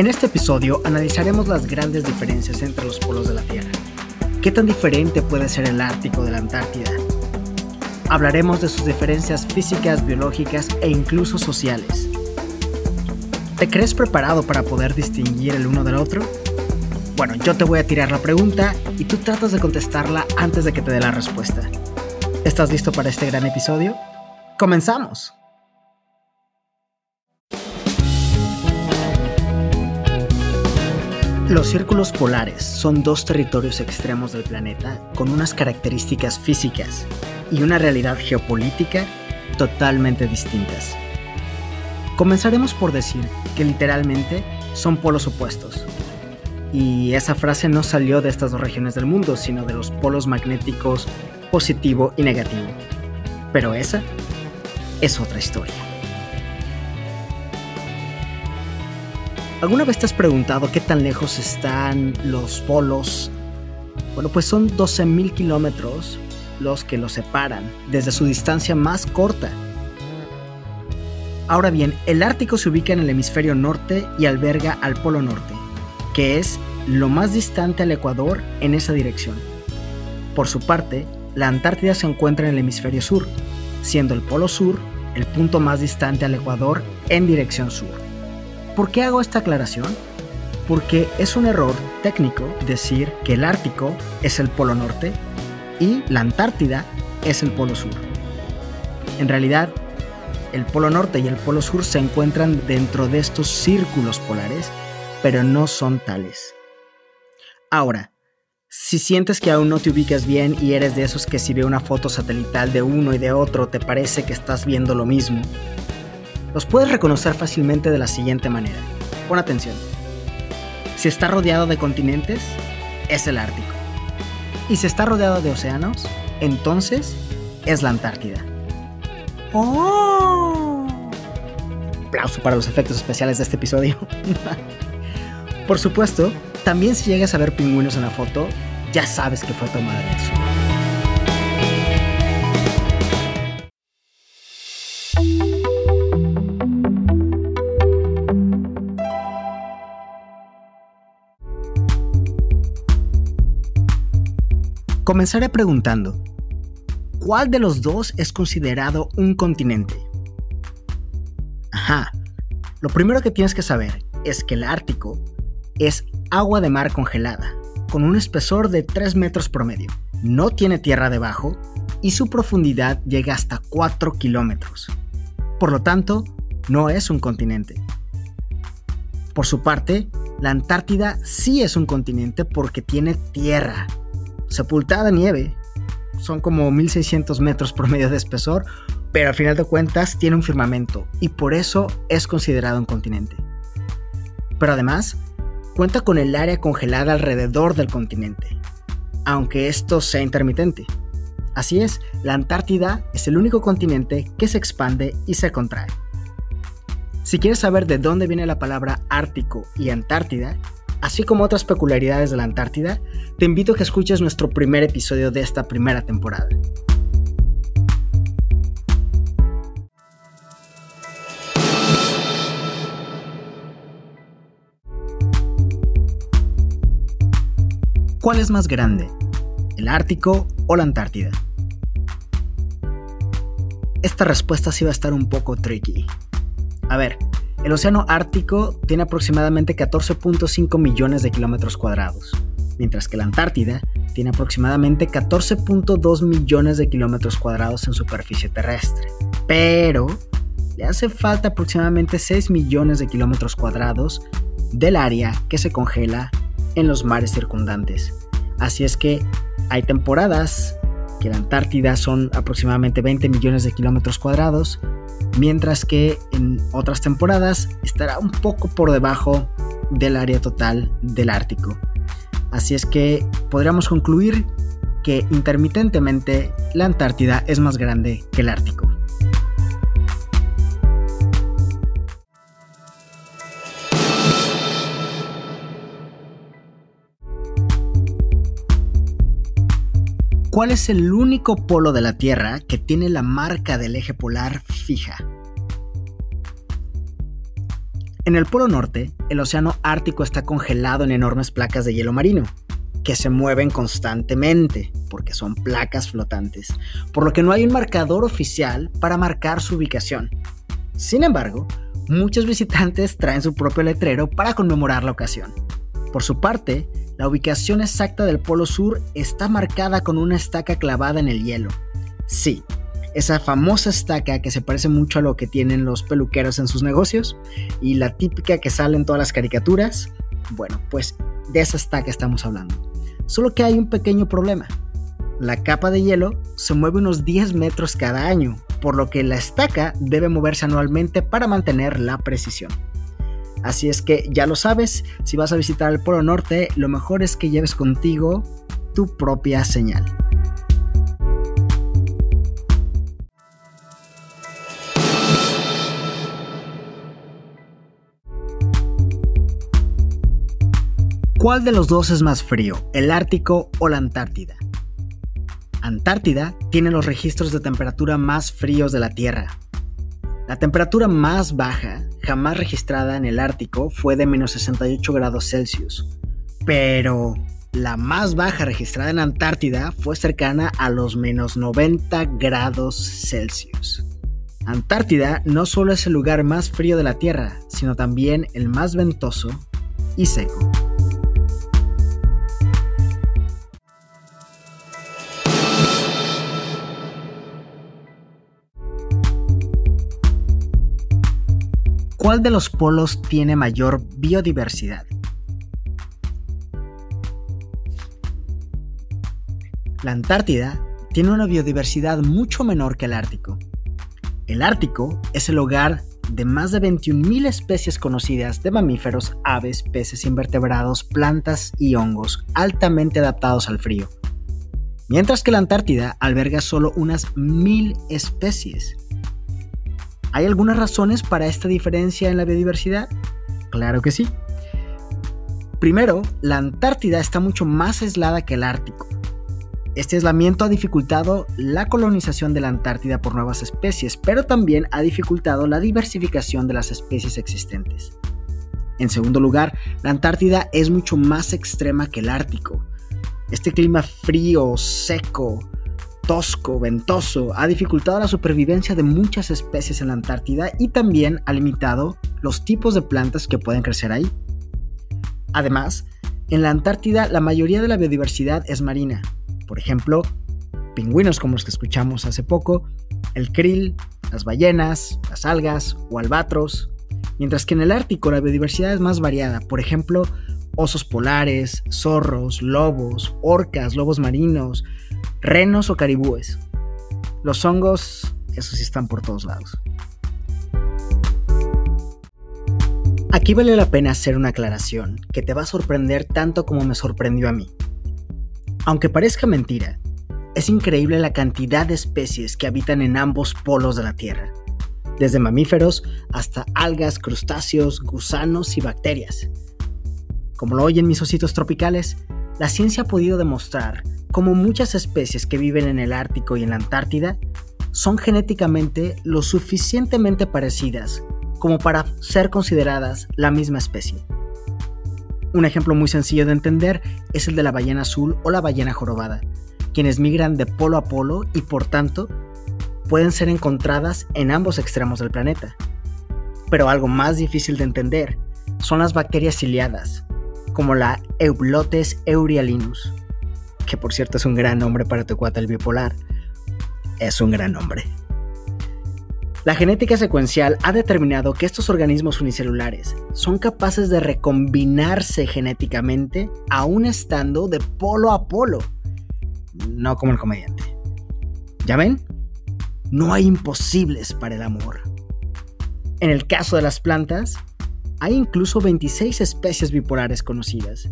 En este episodio analizaremos las grandes diferencias entre los polos de la Tierra. ¿Qué tan diferente puede ser el Ártico de la Antártida? Hablaremos de sus diferencias físicas, biológicas e incluso sociales. ¿Te crees preparado para poder distinguir el uno del otro? Bueno, yo te voy a tirar la pregunta y tú tratas de contestarla antes de que te dé la respuesta. ¿Estás listo para este gran episodio? ¡Comenzamos! Los círculos polares son dos territorios extremos del planeta con unas características físicas y una realidad geopolítica totalmente distintas. Comenzaremos por decir que literalmente son polos opuestos. Y esa frase no salió de estas dos regiones del mundo, sino de los polos magnéticos positivo y negativo. Pero esa es otra historia. ¿Alguna vez te has preguntado qué tan lejos están los polos? Bueno, pues son 12.000 kilómetros los que los separan desde su distancia más corta. Ahora bien, el Ártico se ubica en el hemisferio norte y alberga al Polo Norte, que es lo más distante al Ecuador en esa dirección. Por su parte, la Antártida se encuentra en el hemisferio sur, siendo el Polo Sur el punto más distante al Ecuador en dirección sur. ¿Por qué hago esta aclaración? Porque es un error técnico decir que el Ártico es el polo norte y la Antártida es el polo sur. En realidad, el polo norte y el polo sur se encuentran dentro de estos círculos polares, pero no son tales. Ahora, si sientes que aún no te ubicas bien y eres de esos que si ve una foto satelital de uno y de otro te parece que estás viendo lo mismo, los puedes reconocer fácilmente de la siguiente manera. Pon atención. Si está rodeado de continentes, es el Ártico. Y si está rodeado de océanos, entonces es la Antártida. ¡Oh! Aplauso para los efectos especiales de este episodio. Por supuesto, también si llegas a ver pingüinos en la foto, ya sabes que fue tomada de eso. Comenzaré preguntando, ¿cuál de los dos es considerado un continente? Ajá, lo primero que tienes que saber es que el Ártico es agua de mar congelada, con un espesor de 3 metros promedio. No tiene tierra debajo y su profundidad llega hasta 4 kilómetros. Por lo tanto, no es un continente. Por su parte, la Antártida sí es un continente porque tiene tierra, sepultada nieve. Son como 1600 metros promedio de espesor, pero al final de cuentas tiene un firmamento y por eso es considerado un continente. Pero además, cuenta con el área congelada alrededor del continente, aunque esto sea intermitente. Así es, la Antártida es el único continente que se expande y se contrae. Si quieres saber de dónde viene la palabra Ártico y Antártida, así como otras peculiaridades de la Antártida, te invito a que escuches nuestro primer episodio de esta primera temporada. ¿Cuál es más grande? ¿El Ártico o la Antártida? Esta respuesta sí va a estar un poco tricky. A ver, el Océano Ártico tiene aproximadamente 14.5 millones de kilómetros cuadrados, mientras que la Antártida tiene aproximadamente 14.2 millones de kilómetros cuadrados en superficie terrestre. Pero le hace falta aproximadamente 6 millones de kilómetros cuadrados del área que se congela en los mares circundantes. Así es que hay temporadas que la Antártida son aproximadamente 20 millones de kilómetros cuadrados mientras que en otras temporadas estará un poco por debajo del área total del Ártico. Así es que podríamos concluir que intermitentemente la Antártida es más grande que el Ártico. ¿Cuál es el único polo de la Tierra que tiene la marca del eje polar fija? En el Polo Norte, el Océano Ártico está congelado en enormes placas de hielo marino, que se mueven constantemente, porque son placas flotantes, por lo que no hay un marcador oficial para marcar su ubicación. Sin embargo, muchos visitantes traen su propio letrero para conmemorar la ocasión. Por su parte, la ubicación exacta del Polo Sur está marcada con una estaca clavada en el hielo. Sí, esa famosa estaca que se parece mucho a lo que tienen los peluqueros en sus negocios y la típica que sale en todas las caricaturas. Bueno, pues de esa estaca estamos hablando. Solo que hay un pequeño problema. La capa de hielo se mueve unos 10 metros cada año, por lo que la estaca debe moverse anualmente para mantener la precisión. Así es que ya lo sabes, si vas a visitar el Polo Norte, lo mejor es que lleves contigo tu propia señal. ¿Cuál de los dos es más frío, el Ártico o la Antártida? Antártida tiene los registros de temperatura más fríos de la Tierra. La temperatura más baja jamás registrada en el Ártico fue de menos 68 grados Celsius, pero la más baja registrada en Antártida fue cercana a los menos 90 grados Celsius. Antártida no solo es el lugar más frío de la Tierra, sino también el más ventoso y seco. ¿Cuál de los polos tiene mayor biodiversidad? La Antártida tiene una biodiversidad mucho menor que el Ártico. El Ártico es el hogar de más de 21.000 especies conocidas de mamíferos, aves, peces invertebrados, plantas y hongos altamente adaptados al frío. Mientras que la Antártida alberga solo unas 1.000 especies. ¿Hay algunas razones para esta diferencia en la biodiversidad? Claro que sí. Primero, la Antártida está mucho más aislada que el Ártico. Este aislamiento ha dificultado la colonización de la Antártida por nuevas especies, pero también ha dificultado la diversificación de las especies existentes. En segundo lugar, la Antártida es mucho más extrema que el Ártico. Este clima frío, seco, tosco, ventoso, ha dificultado la supervivencia de muchas especies en la Antártida y también ha limitado los tipos de plantas que pueden crecer ahí. Además, en la Antártida la mayoría de la biodiversidad es marina. Por ejemplo, pingüinos como los que escuchamos hace poco, el krill, las ballenas, las algas o albatros. Mientras que en el Ártico la biodiversidad es más variada. Por ejemplo, osos polares, zorros, lobos, orcas, lobos marinos, renos o caribúes. Los hongos, esos sí están por todos lados. Aquí vale la pena hacer una aclaración que te va a sorprender tanto como me sorprendió a mí. Aunque parezca mentira, es increíble la cantidad de especies que habitan en ambos polos de la Tierra, desde mamíferos hasta algas, crustáceos, gusanos y bacterias. Como lo oyen mis ositos tropicales, la ciencia ha podido demostrar cómo muchas especies que viven en el Ártico y en la Antártida son genéticamente lo suficientemente parecidas como para ser consideradas la misma especie. Un ejemplo muy sencillo de entender es el de la ballena azul o la ballena jorobada, quienes migran de polo a polo y por tanto pueden ser encontradas en ambos extremos del planeta. Pero algo más difícil de entender son las bacterias ciliadas, como la Eublotes eurialinus, que por cierto es un gran nombre para tu cuata el bipolar. Es un gran nombre. La genética secuencial ha determinado que estos organismos unicelulares son capaces de recombinarse genéticamente aún estando de polo a polo. No como el comediante. ¿Ya ven? No hay imposibles para el amor. En el caso de las plantas, hay incluso 26 especies bipolares conocidas.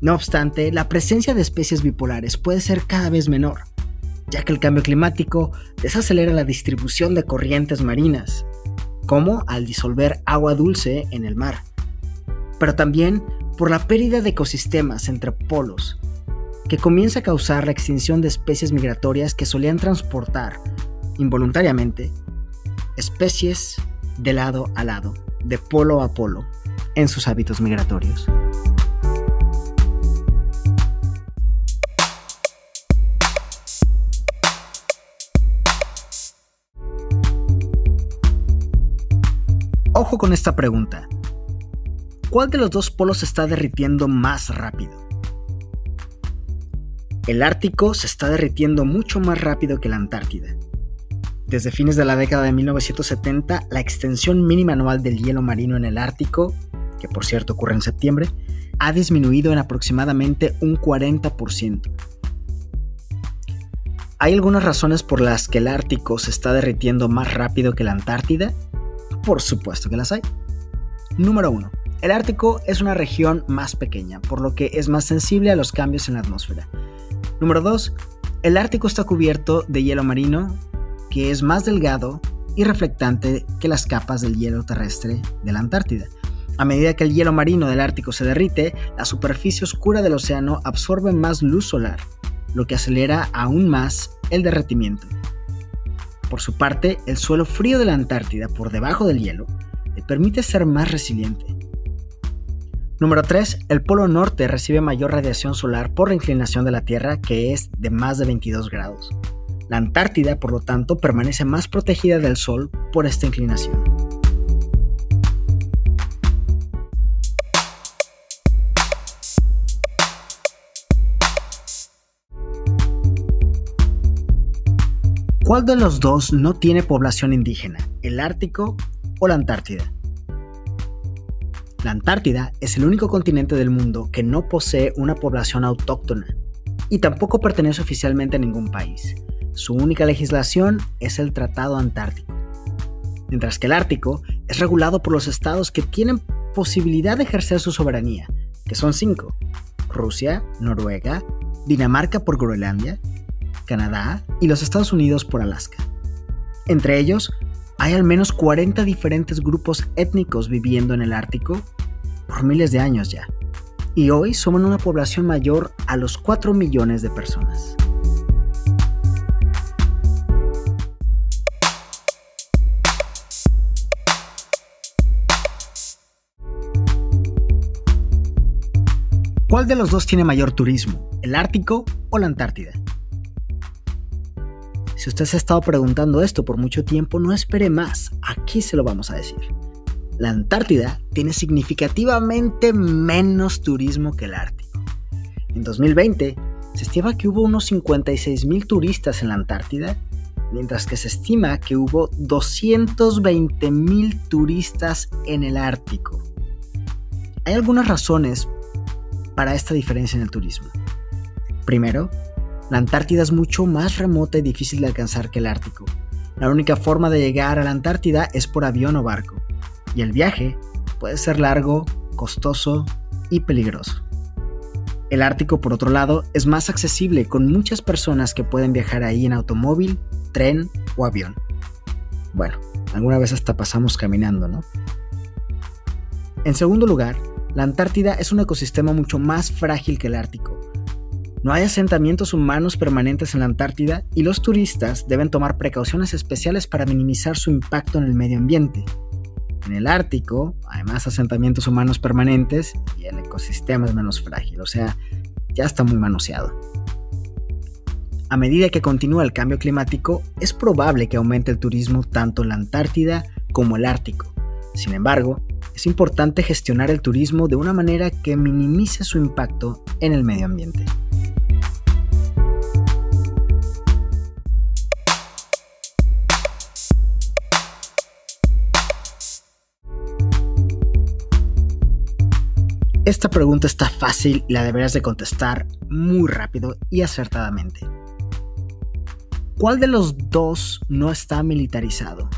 No obstante, la presencia de especies bipolares puede ser cada vez menor, ya que el cambio climático desacelera la distribución de corrientes marinas, como al disolver agua dulce en el mar, pero también por la pérdida de ecosistemas entre polos, que comienza a causar la extinción de especies migratorias que solían transportar, involuntariamente, especies de lado a lado. De polo a polo en sus hábitos migratorios. Ojo con esta pregunta. ¿Cuál de los dos polos se está derritiendo más rápido? El Ártico se está derritiendo mucho más rápido que la Antártida. Desde fines de la década de 1970, la extensión mínima anual del hielo marino en el Ártico, que por cierto ocurre en septiembre, ha disminuido en aproximadamente un 40%. ¿Hay algunas razones por las que el Ártico se está derritiendo más rápido que la Antártida? Por supuesto que las hay. Número 1. El Ártico es una región más pequeña, por lo que es más sensible a los cambios en la atmósfera. Número 2. El Ártico está cubierto de hielo marino, es más delgado y reflectante que las capas del hielo terrestre de la Antártida. A medida que el hielo marino del Ártico se derrite, la superficie oscura del océano absorbe más luz solar, lo que acelera aún más el derretimiento. Por su parte, el suelo frío de la Antártida por debajo del hielo le permite ser más resiliente. Número 3. El Polo Norte recibe mayor radiación solar por la inclinación de la Tierra que es de más de 22 grados. La Antártida, por lo tanto, permanece más protegida del Sol por esta inclinación. ¿Cuál de los dos no tiene población indígena, el Ártico o la Antártida? La Antártida es el único continente del mundo que no posee una población autóctona y tampoco pertenece oficialmente a ningún país. Su única legislación es el Tratado Antártico. Mientras que el Ártico es regulado por los estados que tienen posibilidad de ejercer su soberanía, que son cinco. Rusia, Noruega, Dinamarca por Groenlandia, Canadá y los Estados Unidos por Alaska. Entre ellos, hay al menos 40 diferentes grupos étnicos viviendo en el Ártico por miles de años ya, y hoy suman una población mayor a los 4 millones de personas. ¿Cuál de los dos tiene mayor turismo, el Ártico o la Antártida? Si usted se ha estado preguntando esto por mucho tiempo, no espere más, aquí se lo vamos a decir. La Antártida tiene significativamente menos turismo que el Ártico. En 2020, se estima que hubo unos 56 mil turistas en la Antártida, mientras que se estima que hubo 220 mil turistas en el Ártico. Hay algunas razones para esta diferencia en el turismo. Primero, la Antártida es mucho más remota y difícil de alcanzar que el Ártico. La única forma de llegar a la Antártida es por avión o barco, y el viaje puede ser largo, costoso y peligroso. El Ártico, por otro lado, es más accesible con muchas personas que pueden viajar ahí en automóvil, tren o avión. Bueno, alguna vez hasta pasamos caminando, ¿no? En segundo lugar, la Antártida es un ecosistema mucho más frágil que el Ártico, no hay asentamientos humanos permanentes en la Antártida y los turistas deben tomar precauciones especiales para minimizar su impacto en el medio ambiente. En el Ártico hay más asentamientos humanos permanentes y el ecosistema es menos frágil, o sea, ya está muy manoseado. A medida que continúa el cambio climático, es probable que aumente el turismo tanto en la Antártida como el Ártico. Sin embargo, es importante gestionar el turismo de una manera que minimice su impacto en el medio ambiente. Esta pregunta está fácil y la deberías de contestar muy rápido y acertadamente. ¿Cuál de los dos no está militarizado?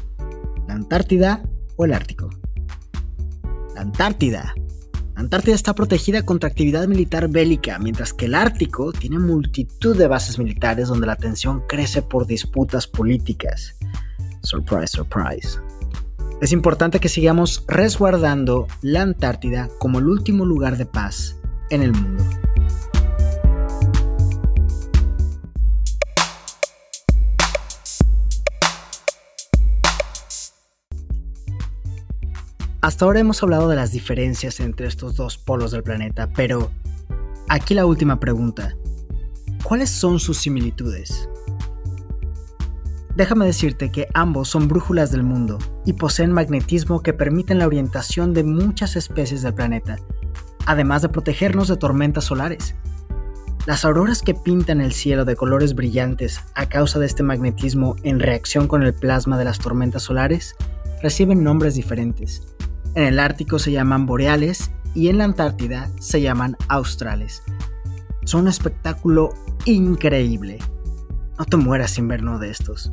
¿La Antártida o el Ártico? Antártida. Antártida está protegida contra actividad militar bélica, mientras que el Ártico tiene multitud de bases militares donde la tensión crece por disputas políticas. Surprise, surprise. Es importante que sigamos resguardando la Antártida como el último lugar de paz en el mundo. Hasta ahora hemos hablado de las diferencias entre estos dos polos del planeta, pero aquí la última pregunta. ¿Cuáles son sus similitudes? Déjame decirte que ambos son brújulas del mundo y poseen magnetismo que permiten la orientación de muchas especies del planeta, además de protegernos de tormentas solares. Las auroras que pintan el cielo de colores brillantes a causa de este magnetismo en reacción con el plasma de las tormentas solares reciben nombres diferentes. En el Ártico se llaman boreales y en la Antártida se llaman australes. Son un espectáculo increíble. No te mueras sin ver uno de estos.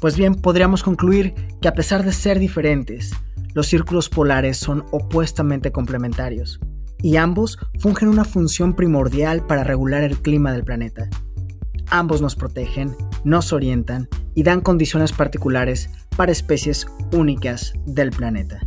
Pues bien, podríamos concluir que a pesar de ser diferentes, los círculos polares son opuestamente complementarios, y ambos fungen una función primordial para regular el clima del planeta. Ambos nos protegen, nos orientan y dan condiciones particulares para especies únicas del planeta.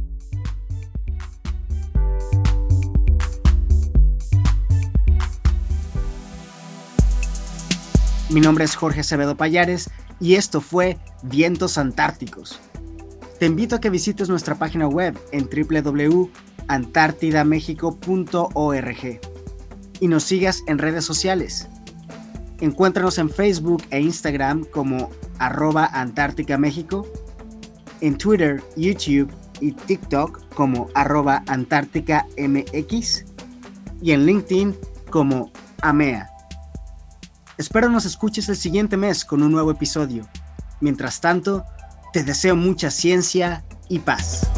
Mi nombre es Jorge Acevedo Payares y esto fue Vientos Antárticos. Te invito a que visites nuestra página web en www.antártidamexico.org y nos sigas en redes sociales. Encuéntranos en Facebook e Instagram como arroba Antártica México en Twitter, YouTube y TikTok como arroba Antártica MX y en LinkedIn como AMEA. Espero nos escuches el siguiente mes con un nuevo episodio. Mientras tanto, te deseo mucha ciencia y paz.